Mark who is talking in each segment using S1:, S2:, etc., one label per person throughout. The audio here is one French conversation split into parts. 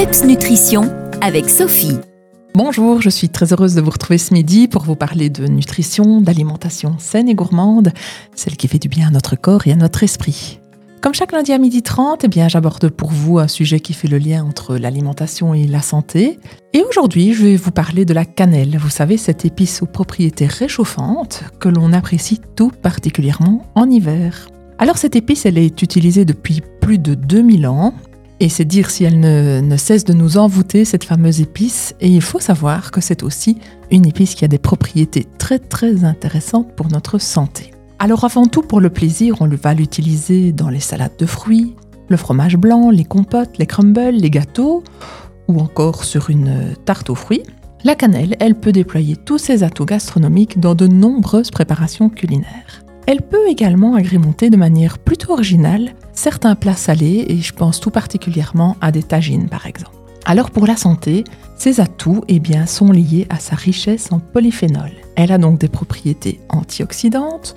S1: PEPS Nutrition avec Sophie.
S2: Bonjour, je suis très heureuse de vous retrouver ce midi pour vous parler de nutrition, d'alimentation saine et gourmande, celle qui fait du bien à notre corps et à notre esprit. Comme chaque lundi à midi 30, eh bien, j'aborde pour vous un sujet qui fait le lien entre l'alimentation et la santé. Et aujourd'hui, je vais vous parler de la cannelle. Vous savez, cette épice aux propriétés réchauffantes que l'on apprécie tout particulièrement en hiver. Alors cette épice, elle est utilisée depuis plus de 2000 ans et c'est dire si elle ne, cesse de nous envoûter, cette fameuse épice. Et il faut savoir que c'est aussi une épice qui a des propriétés très très intéressantes pour notre santé. Alors avant tout, pour le plaisir, on va l'utiliser dans les salades de fruits, le fromage blanc, les compotes, les crumbles, les gâteaux, ou encore sur une tarte aux fruits. La cannelle, elle peut déployer tous ses atouts gastronomiques dans de nombreuses préparations culinaires. Elle peut également agrémenter de manière plutôt originale certains plats salés et je pense tout particulièrement à des tagines par exemple. Alors pour la santé, ces atouts eh bien, sont liés à sa richesse en polyphénol. Elle a donc des propriétés antioxydantes,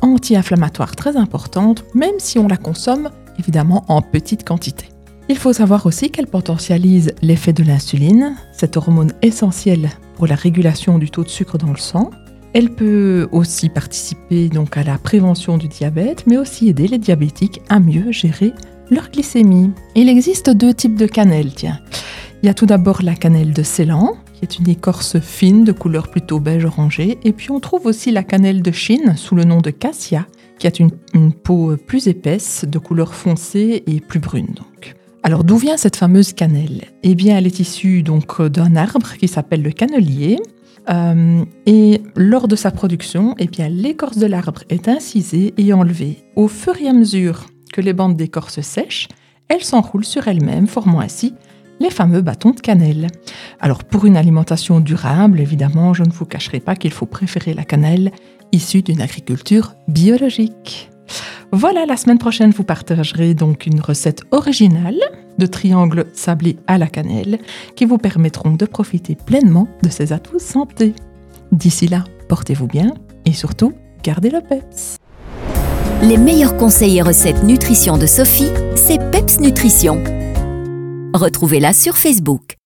S2: anti-inflammatoires très importantes, même si on la consomme évidemment en petite quantité. Il faut savoir aussi qu'elle potentialise l'effet de l'insuline, cette hormone essentielle pour la régulation du taux de sucre dans le sang, elle peut aussi participer donc à la prévention du diabète, mais aussi aider les diabétiques à mieux gérer leur glycémie. Il existe deux types de cannelle, tiens. Il y a tout d'abord la cannelle de Ceylan, qui est une écorce fine de couleur plutôt beige orangé, et puis on trouve aussi la cannelle de Chine sous le nom de cassia, qui a une, peau plus épaisse, de couleur foncée et plus brune. Alors d'où vient cette fameuse cannelle? Eh bien, elle est issue donc d'un arbre qui s'appelle le cannelier, euh, et lors de sa production, eh bien, l'écorce de l'arbre est incisée et enlevée. Au fur et à mesure que les bandes d'écorce sèchent, elle s'enroule sur elle-même, formant ainsi les fameux bâtons de cannelle. Alors pour une alimentation durable, évidemment, je ne vous cacherai pas qu'il faut préférer la cannelle issue d'une agriculture biologique. Voilà, la semaine prochaine, vous partagerez donc une recette originale de triangles sablés à la cannelle qui vous permettront de profiter pleinement de ces atouts santé. D'ici là, portez-vous bien et surtout, gardez le PEPS.
S1: Les meilleurs conseils et recettes nutrition de Sophie, c'est PEPS Nutrition. Retrouvez-la sur Facebook.